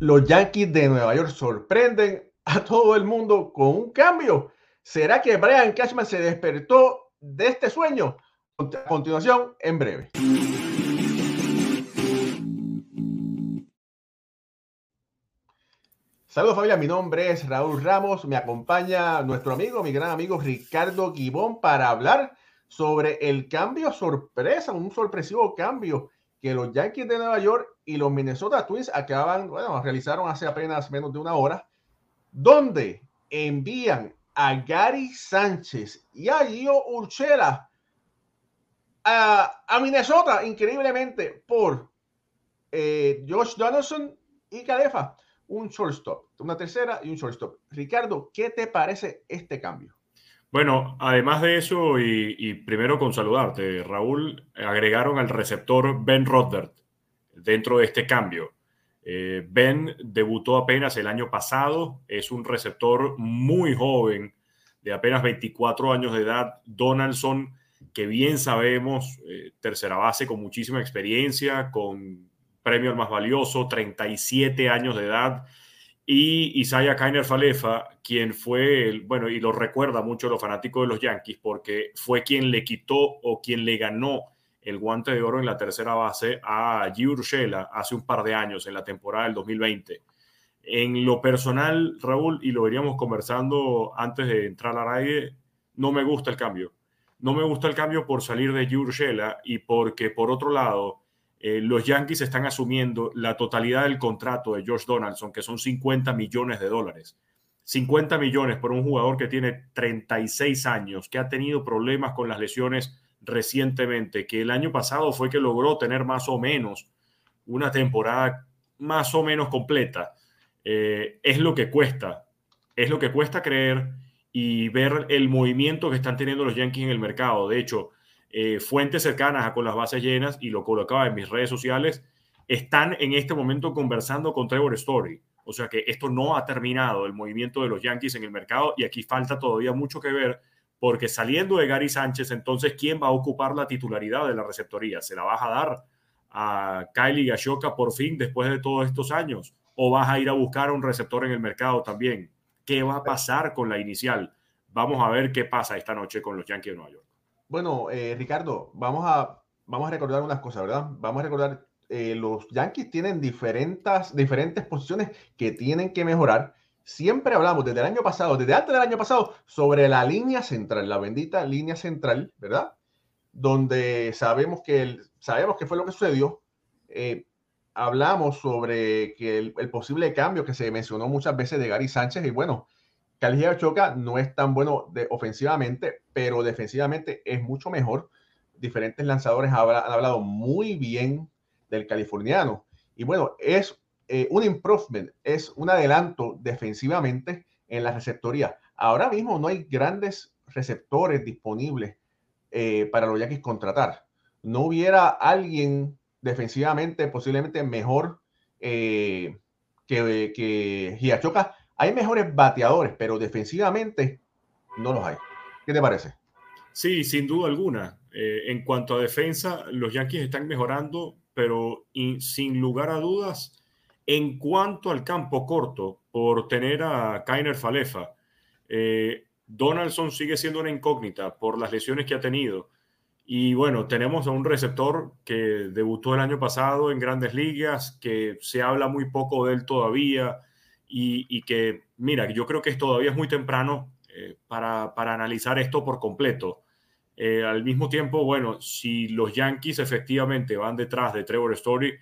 los Yankees de Nueva York sorprenden a todo el mundo con un cambio. ¿Será que Brian Cashman se despertó de este sueño? A continuación, en breve. Saludos familia, mi nombre es Raúl Ramos, me acompaña nuestro amigo, mi gran amigo Ricardo Guibón para hablar sobre el cambio sorpresa, un sorpresivo cambio que los Yankees de Nueva York y los Minnesota Twins acaban, bueno, realizaron hace apenas menos de una hora, donde envían a Gary Sánchez y a Gio Urchela a, Minnesota, increíblemente, por eh, Josh Donaldson y Calefa, un shortstop, una tercera y un shortstop. Ricardo, ¿qué te parece este cambio? Bueno, además de eso, y, primero con saludarte, Raúl, agregaron al receptor Ben Rodbert dentro de este cambio. Eh, ben debutó apenas el año pasado, es un receptor muy joven, de apenas 24 años de edad. Donaldson, que bien sabemos, eh, tercera base con muchísima experiencia, con premio al más valioso, 37 años de edad y Isaiah Kainer Falefa, quien fue, bueno, y lo recuerda mucho los fanáticos de los Yankees, porque fue quien le quitó o quien le ganó el guante de oro en la tercera base a G. Urshela hace un par de años, en la temporada del 2020. En lo personal, Raúl, y lo veríamos conversando antes de entrar al aire, no me gusta el cambio. No me gusta el cambio por salir de G. Urshela y porque, por otro lado, eh, los Yankees están asumiendo la totalidad del contrato de George Donaldson, que son 50 millones de dólares. 50 millones por un jugador que tiene 36 años, que ha tenido problemas con las lesiones recientemente, que el año pasado fue que logró tener más o menos una temporada más o menos completa. Eh, es lo que cuesta, es lo que cuesta creer y ver el movimiento que están teniendo los Yankees en el mercado. De hecho, eh, fuentes cercanas a con las bases llenas, y lo colocaba en mis redes sociales, están en este momento conversando con Trevor Story. O sea que esto no ha terminado el movimiento de los Yankees en el mercado y aquí falta todavía mucho que ver porque saliendo de Gary Sánchez, entonces, ¿quién va a ocupar la titularidad de la receptoría? ¿Se la vas a dar a Kylie Gashoka por fin después de todos estos años? ¿O vas a ir a buscar a un receptor en el mercado también? ¿Qué va a pasar con la inicial? Vamos a ver qué pasa esta noche con los Yankees de Nueva York. Bueno, eh, Ricardo, vamos a, vamos a recordar unas cosas, ¿verdad? Vamos a recordar, eh, los Yankees tienen diferentes, diferentes posiciones que tienen que mejorar. Siempre hablamos desde el año pasado, desde antes del año pasado, sobre la línea central, la bendita línea central, ¿verdad? Donde sabemos que, el, sabemos que fue lo que sucedió. Eh, hablamos sobre que el, el, posible cambio que se mencionó muchas veces de Gary Sánchez y bueno, Calgia Choca no es tan bueno de, ofensivamente, pero defensivamente es mucho mejor. Diferentes lanzadores han hablado muy bien del californiano. Y bueno, es eh, un improvement, es un adelanto defensivamente en la receptoría. Ahora mismo no hay grandes receptores disponibles eh, para los Yankees contratar. No hubiera alguien defensivamente posiblemente mejor eh, que, que Giachoca hay mejores bateadores, pero defensivamente no los hay. ¿Qué te parece? Sí, sin duda alguna. Eh, en cuanto a defensa, los Yankees están mejorando, pero sin lugar a dudas, en cuanto al campo corto, por tener a Kainer Falefa, eh, Donaldson sigue siendo una incógnita por las lesiones que ha tenido. Y bueno, tenemos a un receptor que debutó el año pasado en grandes ligas, que se habla muy poco de él todavía y, que, mira, yo creo que todavía es muy temprano eh, para, para, analizar esto por completo. Eh, al mismo tiempo, bueno, si los Yankees efectivamente van detrás de Trevor Story,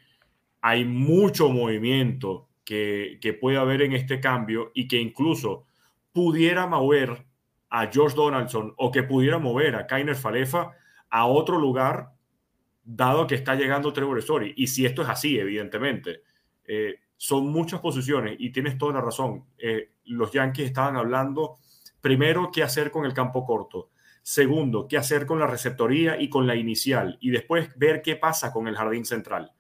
hay mucho movimiento que, que puede haber en este cambio y que incluso pudiera mover a George Donaldson o que pudiera mover a Kainer Falefa a otro lugar, dado que está llegando Trevor Story. Y si esto es así, evidentemente, eh, son muchas posiciones y tienes toda la razón. Eh, los Yankees estaban hablando, primero, qué hacer con el campo corto. Segundo, qué hacer con la receptoría y con la inicial. Y después ver qué pasa con el jardín central.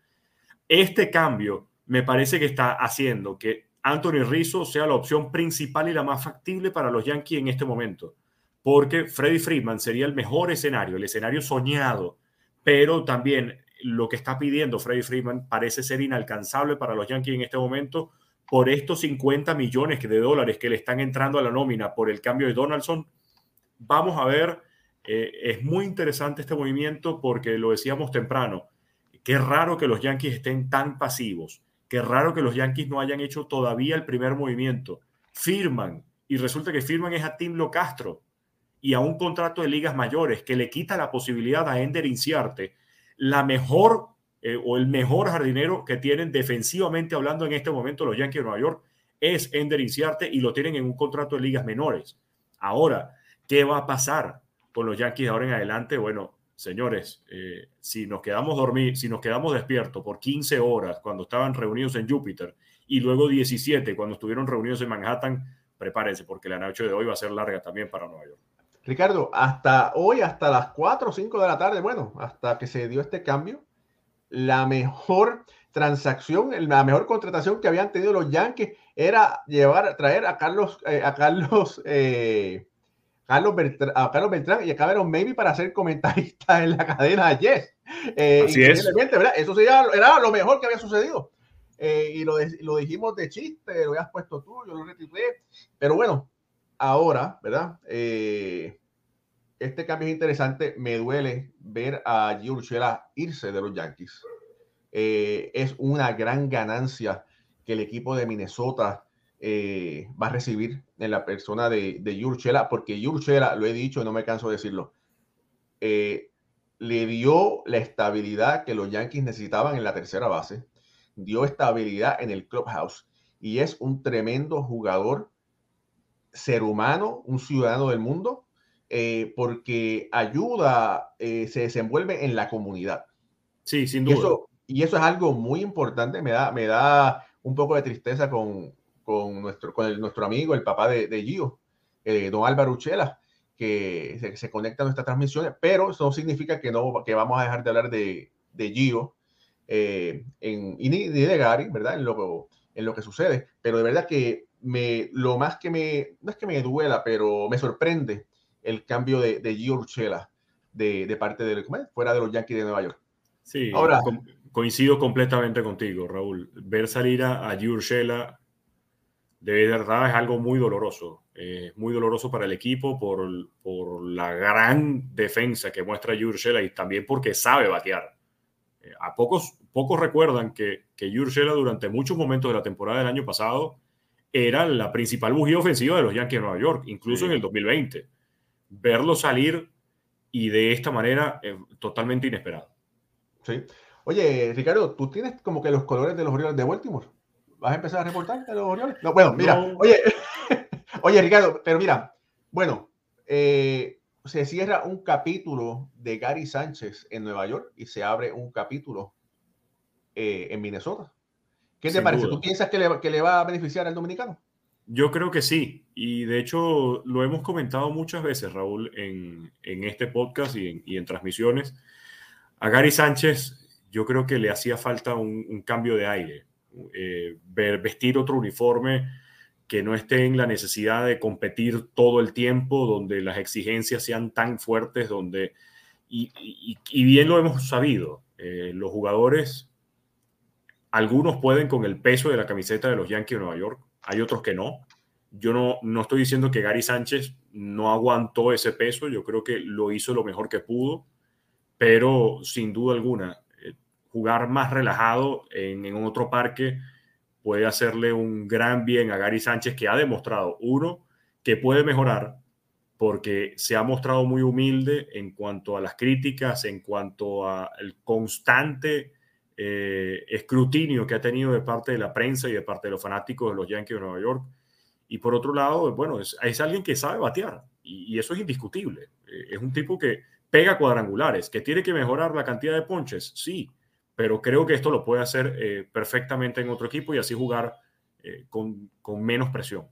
Este cambio me parece que está haciendo que Anthony Rizzo sea la opción principal y la más factible para los Yankees en este momento. Porque Freddie Freeman sería el mejor escenario, el escenario soñado. Pero también lo que está pidiendo Freddie Freeman parece ser inalcanzable para los Yankees en este momento por estos 50 millones de dólares que le están entrando a la nómina por el cambio de Donaldson. Vamos a ver, eh, es muy interesante este movimiento porque lo decíamos temprano, qué raro que los Yankees estén tan pasivos, qué raro que los Yankees no hayan hecho todavía el primer movimiento. Firman y resulta que firman es a Tim Lo Castro y a un contrato de ligas mayores que le quita la posibilidad a Ender Inciarte, la mejor eh, o el mejor jardinero que tienen defensivamente hablando en este momento los Yankees de Nueva York es Ender Inciarte y lo tienen en un contrato de ligas menores. Ahora, ¿qué va a pasar con los Yankees de ahora en adelante? Bueno, señores, eh, si nos quedamos dormir, si nos quedamos despiertos por 15 horas cuando estaban reunidos en Júpiter y luego 17 cuando estuvieron reunidos en Manhattan, prepárense porque la noche de hoy va a ser larga también para Nueva York. Ricardo, hasta hoy, hasta las 4 o 5 de la tarde, bueno, hasta que se dio este cambio, la mejor transacción, la mejor contratación que habían tenido los Yankees era llevar, traer a Carlos, eh, a Carlos, eh, Carlos, Beltrán, a Carlos Beltrán y a Cameron Maybe para ser comentarista en la cadena Yes. Eh, Así es. ¿verdad? Eso sería, era lo mejor que había sucedido. Eh, y lo, lo, dijimos de chiste, lo habías puesto tú, yo lo retiré. Pero bueno, ahora, ¿verdad? este cambio es interesante. Me duele ver a Gio irse de los Yankees. Eh, es una gran ganancia que el equipo de Minnesota eh, va a recibir en la persona de, de porque Urshela, lo he dicho y no me canso de decirlo, eh, le dio la estabilidad que los Yankees necesitaban en la tercera base, dio estabilidad en el clubhouse y es un tremendo jugador, ser humano, un ciudadano del mundo eh, porque ayuda, eh, se desenvuelve en la comunidad. Sí, sin duda. Y eso, y eso, es algo muy importante. Me da, me da un poco de tristeza con, con nuestro, con nuestro amigo, el papá de, de Gio, eh, don Álvaro Uchela, que se, se, conecta a nuestras transmisiones, pero eso no significa que, no, que vamos a dejar de hablar de, de Gio en, y ni, de Gary, ¿verdad? En lo, en lo que sucede. Pero de verdad que me, lo más que me, no es que me duela, pero me sorprende el cambio de, de Gio de, parte de fuera de los Yankees de Nueva York. Sí, ahora coincido completamente contigo, Raúl. Ver salir a, a Gio de verdad es algo muy doloroso. Es muy doloroso para el equipo por, por la gran defensa que muestra Gio y también porque sabe batear. Eh, a pocos, pocos recuerdan que, que durante muchos momentos de la temporada del año pasado era la principal bujía ofensiva de los Yankees de Nueva York, incluso en el 2020 verlo salir y de esta manera eh, totalmente inesperado. Sí. Oye, Ricardo, tú tienes como que los colores de los Orioles de Baltimore. ¿Vas a empezar a reportar de los Orioles? No, bueno, mira, oye, oye, Ricardo, pero mira, bueno, eh, se cierra un capítulo de Gary Sánchez en Nueva York y se abre un capítulo eh, en Minnesota. ¿Qué te parece? ¿Tú piensas que le, que le va a beneficiar al dominicano? Yo creo que sí, y de hecho lo hemos comentado muchas veces, Raúl, en, este podcast y en, transmisiones. A Gary Sánchez yo creo que le hacía falta un, cambio de aire, eh, vestir otro uniforme que no esté en la necesidad de competir todo el tiempo, donde las exigencias sean tan fuertes, donde, y, bien lo hemos sabido, eh, los jugadores, algunos pueden con el peso de la camiseta de los Yankees de Nueva York, hay otros que no. Yo no, no estoy diciendo que Gary Sánchez no aguantó ese peso, yo creo que lo hizo lo mejor que pudo, pero sin duda alguna, eh, jugar más relajado en, en otro parque puede hacerle un gran bien a Gary Sánchez, que ha demostrado, uno, que puede mejorar, porque se ha mostrado muy humilde en cuanto a las críticas, en cuanto al constante eh, escrutinio que ha tenido de parte de la prensa y de parte de los fanáticos de los Yankees de Nueva York. Y por otro lado, bueno, es, alguien que sabe batear y, eso es indiscutible. Eh, es un tipo que pega cuadrangulares, que tiene que mejorar la cantidad de ponches, sí, pero creo que esto lo puede hacer eh, perfectamente en otro equipo y así jugar con, con, menos presión.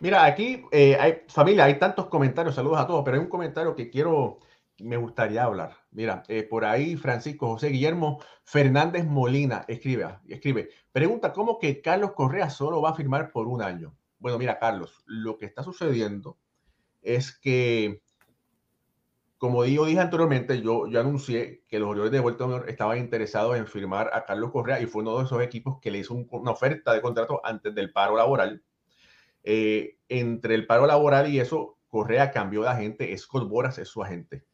Mira, aquí hay familia, hay tantos comentarios, saludos a todos, pero hay un comentario que quiero me gustaría hablar. Mira, eh, por ahí Francisco José Guillermo Fernández Molina escribe, escribe, pregunta, ¿cómo que Carlos Correa solo va a firmar por un año? Bueno, mira, Carlos, lo que está sucediendo es que como yo dije anteriormente, yo, anuncié que los Orioles de Baltimore estaban interesados en firmar a Carlos Correa y fue uno de esos equipos que le hizo una oferta de contrato antes del paro laboral. Eh, entre el paro laboral y eso, Correa cambió de agente, Scott Boras es su agente.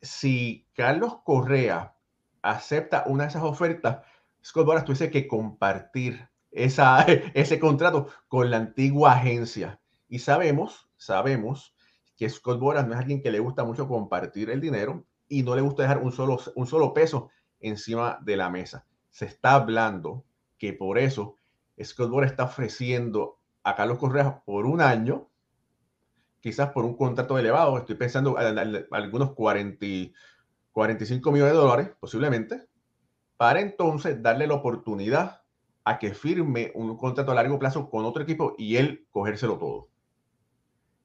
Si Carlos Correa acepta una de esas ofertas, Scott Boras tuviese que compartir esa, ese contrato con la antigua agencia. Y sabemos, sabemos que Scott Boras no es alguien que le gusta mucho compartir el dinero y no le gusta dejar un solo, un solo peso encima de la mesa. Se está hablando que por eso Scott Boras está ofreciendo a Carlos Correa por un año, quizás por un contrato elevado, estoy pensando en, algunos 40, 45 millones de dólares posiblemente, para entonces darle la oportunidad a que firme un contrato a largo plazo con otro equipo y él cogérselo todo.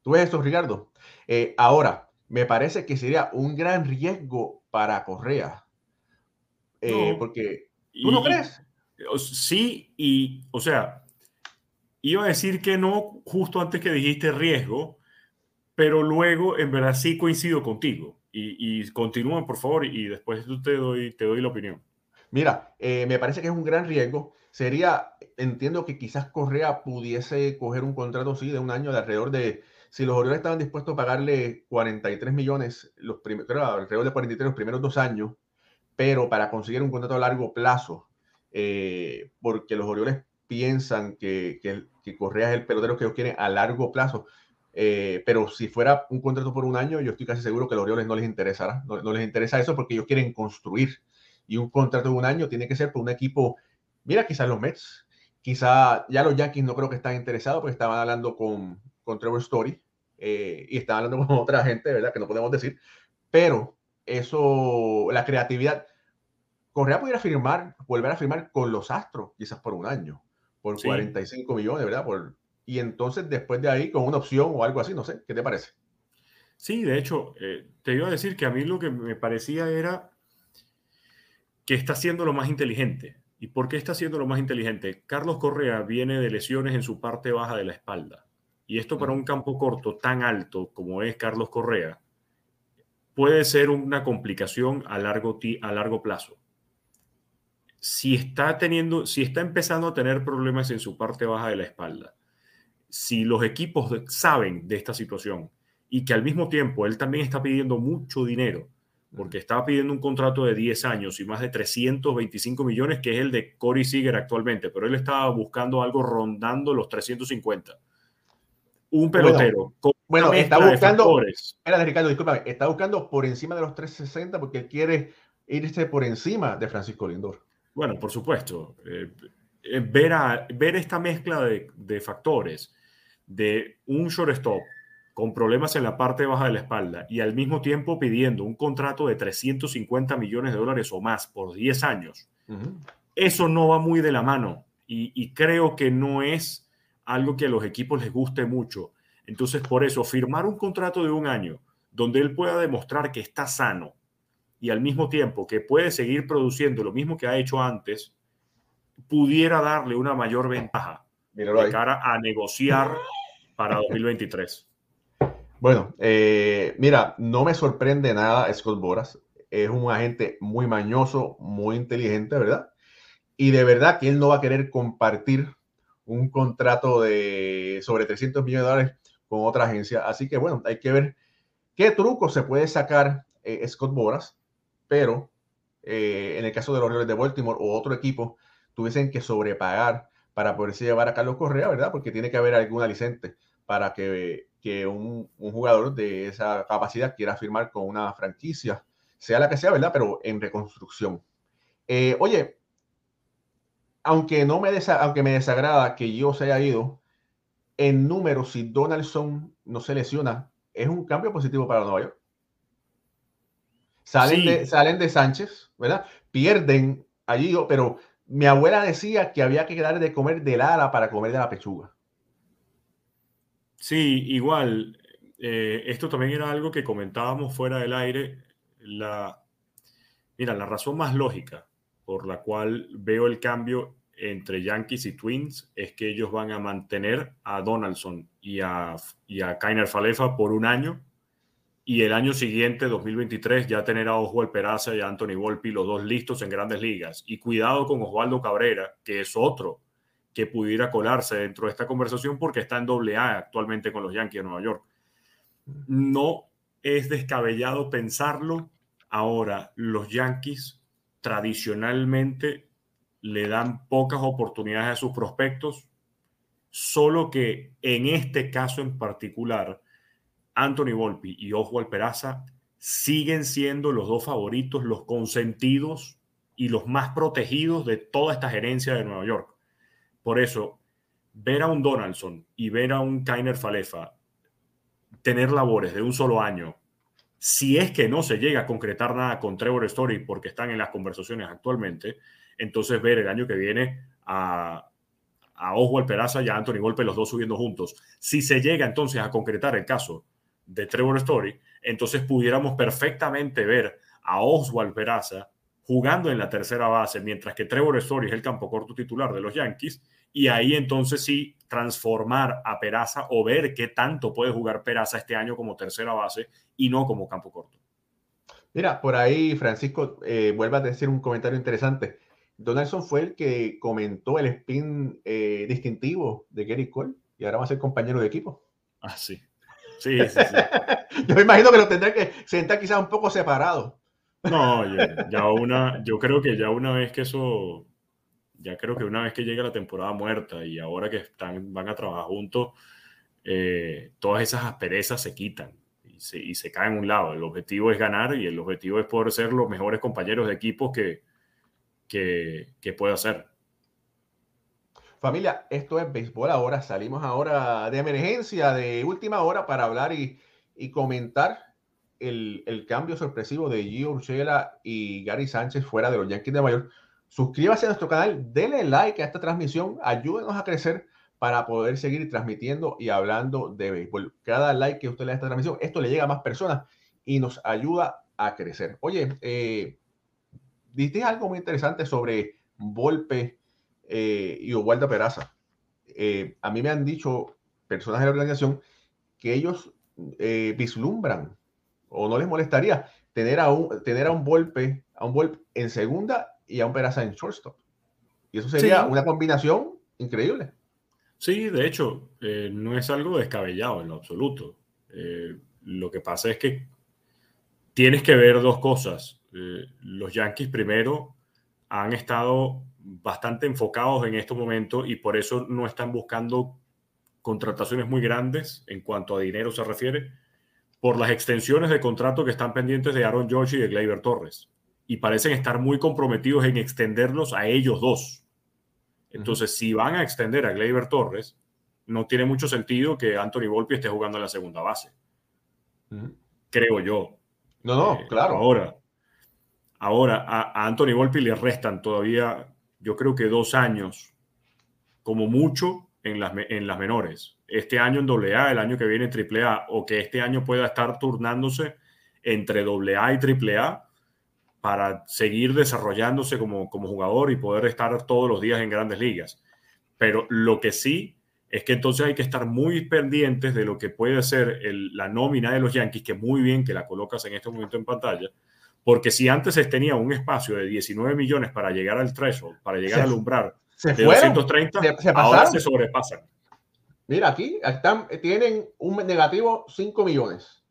¿Tú ves eso, Ricardo? Eh, ahora, me parece que sería un gran riesgo para Correa. Eh, porque, ¿tú no crees? Sí, y, o sea, iba a decir que no justo antes que dijiste riesgo, pero luego en verdad sí coincido contigo. Y, y continúa, por favor, y después te doy, te doy la opinión. Mira, eh, me parece que es un gran riesgo. Sería, entiendo que quizás Correa pudiese coger un contrato, sí, de un año de alrededor de si los Orioles estaban dispuestos a pagarle 43 millones, los primeros, alrededor de 43 los primeros dos años, pero para conseguir un contrato a largo plazo, eh, porque los Orioles piensan que, que, Correa es el pelotero que ellos quieren a largo plazo. Eh, pero si fuera un contrato por un año, yo estoy casi seguro que a los Orioles no les interesará, no, no, les interesa eso porque ellos quieren construir. Y un contrato de un año tiene que ser por un equipo, mira, quizás los Mets, quizá ya los Yankees no creo que están interesados porque estaban hablando con, con Trevor Story eh, y están hablando con otra gente, ¿verdad? Que no podemos decir, pero eso, la creatividad. Correa pudiera firmar, volver a firmar con los Astros, quizás por un año, por 45 millones, ¿verdad? Por, y entonces después de ahí con una opción o algo así, no sé, ¿qué te parece? Sí, de hecho, eh, te iba a decir que a mí lo que me parecía era que está siendo lo más inteligente. ¿Y por qué está siendo lo más inteligente? Carlos Correa viene de lesiones en su parte baja de la espalda. Y esto para un campo corto tan alto como es Carlos Correa, puede ser una complicación a largo, a largo plazo. Si está, teniendo, si está empezando a tener problemas en su parte baja de la espalda, si los equipos saben de esta situación y que al mismo tiempo él también está pidiendo mucho dinero, porque estaba pidiendo un contrato de 10 años y más de 325 millones, que es el de Corey Seager actualmente, pero él estaba buscando algo rondando los 350 un pelotero. Bueno, está buscando. Espera, Ricardo, discúlpame. Está buscando por encima de los 360 porque quiere irse por encima de Francisco Lindor. Bueno, por supuesto. Eh, eh, ver, a, ver esta mezcla de, de, factores de un shortstop con problemas en la parte baja de la espalda y al mismo tiempo pidiendo un contrato de 350 millones de dólares o más por 10 años, eso no va muy de la mano y, y creo que no es algo que a los equipos les guste mucho. Entonces, por eso, firmar un contrato de un año donde él pueda demostrar que está sano y al mismo tiempo que puede seguir produciendo lo mismo que ha hecho antes, pudiera darle una mayor ventaja de cara a negociar para 2023. Bueno, eh, mira, no me sorprende nada Scott Boras. Es un agente muy mañoso, muy inteligente, ¿verdad? Y de verdad que él no va a querer compartir un contrato de sobre 300 millones de dólares con otra agencia. Así que bueno, hay que ver qué truco se puede sacar eh, Scott Boras, pero eh, en el caso de los Orioles de Baltimore o otro equipo, tuviesen que sobrepagar para poderse llevar a Carlos Correa, ¿verdad? Porque tiene que haber alguna licencia para que, que un, un, jugador de esa capacidad quiera firmar con una franquicia, sea la que sea, ¿verdad? Pero en reconstrucción. Eh, oye, aunque, no me aunque me desagrada que yo se haya ido, en números, si Donaldson no se lesiona, es un cambio positivo para Nueva York. Salen, de, salen de Sánchez, ¿verdad? Pierden allí, pero mi abuela decía que había que dar de comer del ala para comer de la pechuga. Sí, igual. Eh, esto también era algo que comentábamos fuera del aire. La, mira, la razón más lógica por la cual veo el cambio entre Yankees y Twins es que ellos van a mantener a Donaldson y a, y a Kainer Falefa por un año y el año siguiente, 2023, ya tener a Oswald Peraza y a Anthony Volpi, los dos listos en grandes ligas. Y cuidado con Osvaldo Cabrera, que es otro que pudiera colarse dentro de esta conversación porque está en doble A actualmente con los Yankees de Nueva York. No es descabellado pensarlo. Ahora, los Yankees tradicionalmente le dan pocas oportunidades a sus prospectos, solo que en este caso en particular, Anthony Volpi y Oswald Peraza siguen siendo los dos favoritos, los consentidos y los más protegidos de toda esta gerencia de Nueva York. Por eso, ver a un Donaldson y ver a un Kainer Falefa tener labores de un solo año, si es que no se llega a concretar nada con Trevor Story porque están en las conversaciones actualmente, entonces ver el año que viene a, Oswald Peraza y a Anthony Volpe los dos subiendo juntos. Si se llega entonces a concretar el caso de Trevor Story, entonces pudiéramos perfectamente ver a Oswald Peraza jugando en la tercera base, mientras que Trevor Story es el campo corto titular de los Yankees, y ahí entonces sí transformar a Peraza o ver qué tanto puede jugar Peraza este año como tercera base y no como campo corto. Mira, por ahí Francisco eh, vuelve a decir un comentario interesante. Donaldson fue el que comentó el spin eh, distintivo de Gary Cole y ahora va a ser compañero de equipo. Ah, sí. Sí, sí, yo me imagino que lo tendrá que sentar quizás un poco separado. No, ya, una, yo creo que ya una vez que eso, ya creo que una vez que llegue la temporada muerta y ahora que están, van a trabajar juntos, eh, todas esas asperezas se quitan y se, y se caen a un lado. El objetivo es ganar y el objetivo es poder ser los mejores compañeros de equipo que, que, que pueda ser. Familia, esto es béisbol ahora. Salimos ahora de emergencia, de última hora, para hablar y, comentar el, cambio sorpresivo de Gio Urshela y Gary Sánchez fuera de los Yankees de York. Suscríbase a nuestro canal, denle like a esta transmisión, ayúdenos a crecer para poder seguir transmitiendo y hablando de béisbol. Cada like que usted le da a esta transmisión, esto le llega a más personas y nos ayuda a crecer. Oye, eh, diste algo muy interesante sobre Volpe eh, y Oswaldo Peraza. Eh, a mí me han dicho personas de la organización que ellos eh, vislumbran o no les molestaría tener a un, tener a un golpe, a un golpe en segunda y a un Peraza en shortstop. Y eso sería una combinación increíble. Sí, de hecho, no es algo descabellado en lo absoluto. lo que pasa es que tienes que ver dos cosas. los Yankees primero han estado bastante enfocados en estos momentos y por eso no están buscando contrataciones muy grandes en cuanto a dinero se refiere, por las extensiones de contrato que están pendientes de Aaron George y de Gleyber Torres. Y parecen estar muy comprometidos en extenderlos a ellos dos. Entonces, si van a extender a Gleyber Torres, no tiene mucho sentido que Anthony Volpi esté jugando en la segunda base. Creo yo. No, no, eh, claro. Ahora, ahora a, a Anthony Volpi le restan todavía yo creo que dos años, como mucho, en las, en las menores. Este año en AA, el año que viene en AAA, o que este año pueda estar turnándose entre AA y AAA para seguir desarrollándose como, como jugador y poder estar todos los días en grandes ligas. Pero lo que sí es que entonces hay que estar muy pendientes de lo que puede ser la nómina de los Yankees, que muy bien que la colocas en este momento en pantalla, porque si antes tenía un espacio de 19 millones para llegar al threshold, para llegar al umbral de 230, ahora se sobrepasan. Mira, aquí están, tienen un negativo 5 millones.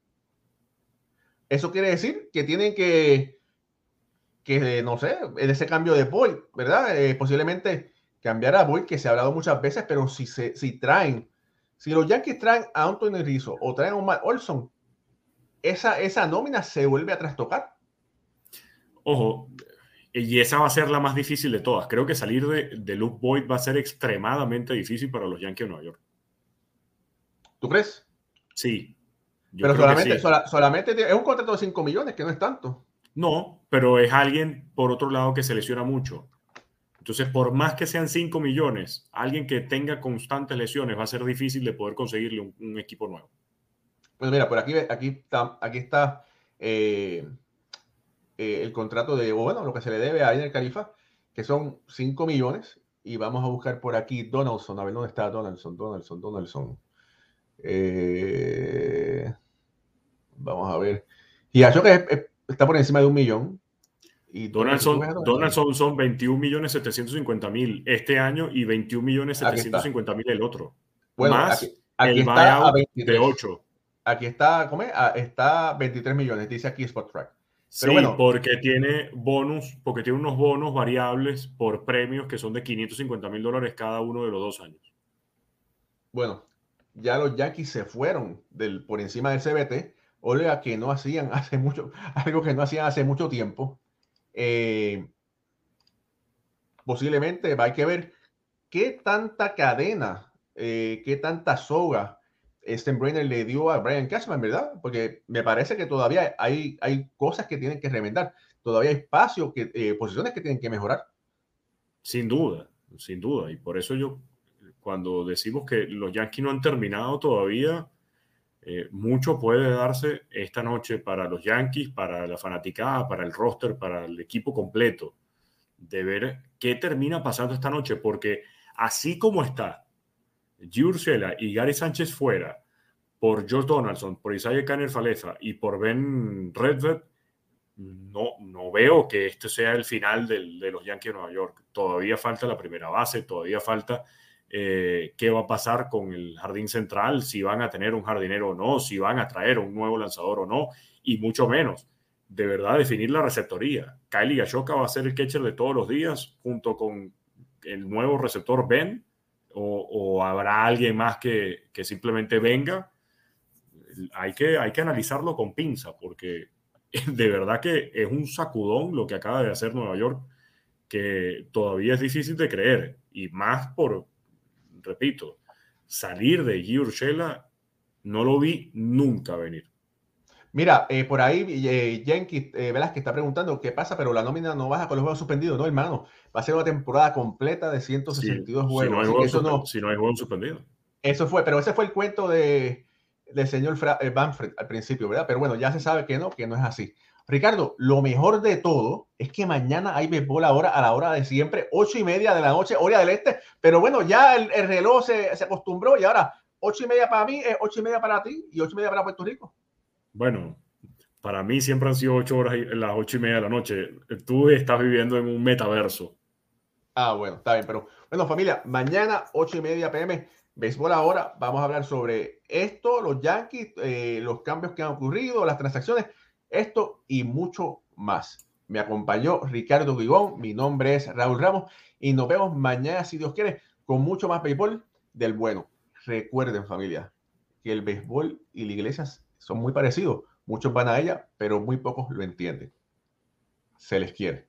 Eso quiere decir que tienen que, que no sé, en ese cambio de Boyd, ¿verdad? Eh, posiblemente cambiar a Boyd, que se ha hablado muchas veces, pero si, se, si traen, si los Yankees traen a Anthony Rizzo o traen a Matt Olson, esa, esa nómina se vuelve a trastocar. Ojo, y esa va a ser la más difícil de todas. Creo que salir de, de Luke Boyd va a ser extremadamente difícil para los Yankees de Nueva York. ¿Tú crees? Sí. pero solamente, solamente es un contrato de 5 millones, que no es tanto. No, pero es alguien, por otro lado, que se lesiona mucho. Entonces, por más que sean 5 millones, alguien que tenga constantes lesiones va a ser difícil de poder conseguirle un, equipo nuevo. Pues mira, por aquí, aquí está, aquí está eh, eh, el contrato de, bueno, lo que se le debe a el Califa, que son 5 millones. Y vamos a buscar por aquí Donaldson, a ver dónde está Donaldson, Donaldson, Donaldson. Eh, Vamos a ver. Y que está por encima de un millón. Y Donaldson, Donaldson son 21 millones 750 mil este año y 21 millones 750 mil el otro. Bueno, más aquí, está a 23. de 8. Aquí está, ¿cómo es? Ah, está 23 millones, dice aquí Spot Track. Sí, porque tiene bonus, porque tiene unos bonos variables por premios que son de 550 mil dólares cada uno de los dos años. Bueno, ya los Yankees se fueron del, por encima del CBT, Oiga, que no hacían hace mucho, algo que no hacían hace mucho tiempo. Eh, posiblemente hay que ver qué tanta cadena, eh, qué tanta soga Steinbrenner le dio a Brian Cashman, ¿verdad? Porque me parece que todavía hay, hay cosas que tienen que remendar, todavía hay espacio, que, eh, posiciones que tienen que mejorar. Sin duda, sin duda. Y por eso yo, cuando decimos que los Yankees no han terminado todavía, eh, mucho puede darse esta noche para los Yankees, para la fanaticada, para el roster, para el equipo completo, de ver qué termina pasando esta noche, porque así como está Giurgela y Gary Sánchez fuera, por George Donaldson, por Isaiah Canner Faleza y por Ben Redford, no, no veo que este sea el final de los Yankees de Nueva York. Todavía falta la primera base, todavía falta eh, qué va a pasar con el jardín central, si van a tener un jardinero o no, si van a traer un nuevo lanzador o no, y mucho menos, de verdad, definir la receptoría. Kylie Gashoka va a ser el catcher de todos los días junto con el nuevo receptor Ben, o, habrá alguien más que, simplemente venga. Hay que, hay que analizarlo con pinza, porque de verdad que es un sacudón lo que acaba de hacer Nueva York, que todavía es difícil de creer, y más por, repito, salir de Giurchela no lo vi nunca venir. Mira, eh, por ahí eh, Jenkins eh, que está preguntando qué pasa, pero la nómina no baja con los juegos suspendidos, no, hermano. Va a ser una temporada completa de 162 juegos. Si no, hay juegos eso no, si no hay juegos suspendidos. Eso fue, pero ese fue el cuento de, del señor eh, Banfred al principio, ¿verdad? Pero bueno, ya se sabe que no, que no es así. Ricardo, lo mejor de todo es que mañana hay béisbol ahora a la hora de siempre, ocho y media de la noche, hora del este. Pero bueno, ya el, reloj se, se, acostumbró y ahora ocho y media para mí es ocho y media para ti y ocho y media para Puerto Rico. Bueno, para mí siempre han sido ocho horas las ocho y media de la noche. Tú estás viviendo en un metaverso. Ah, bueno, está bien. Pero bueno, familia, mañana ocho y media pm, béisbol ahora. Vamos a hablar sobre esto, los Yankees, eh, los cambios que han ocurrido, las transacciones esto y mucho más. Me acompañó Ricardo Guigón, mi nombre es Raúl Ramos y nos vemos mañana, si Dios quiere, con mucho más béisbol del bueno. Recuerden familia, que el béisbol y la iglesia son muy parecidos. Muchos van a ella, pero muy pocos lo entienden. Se les quiere.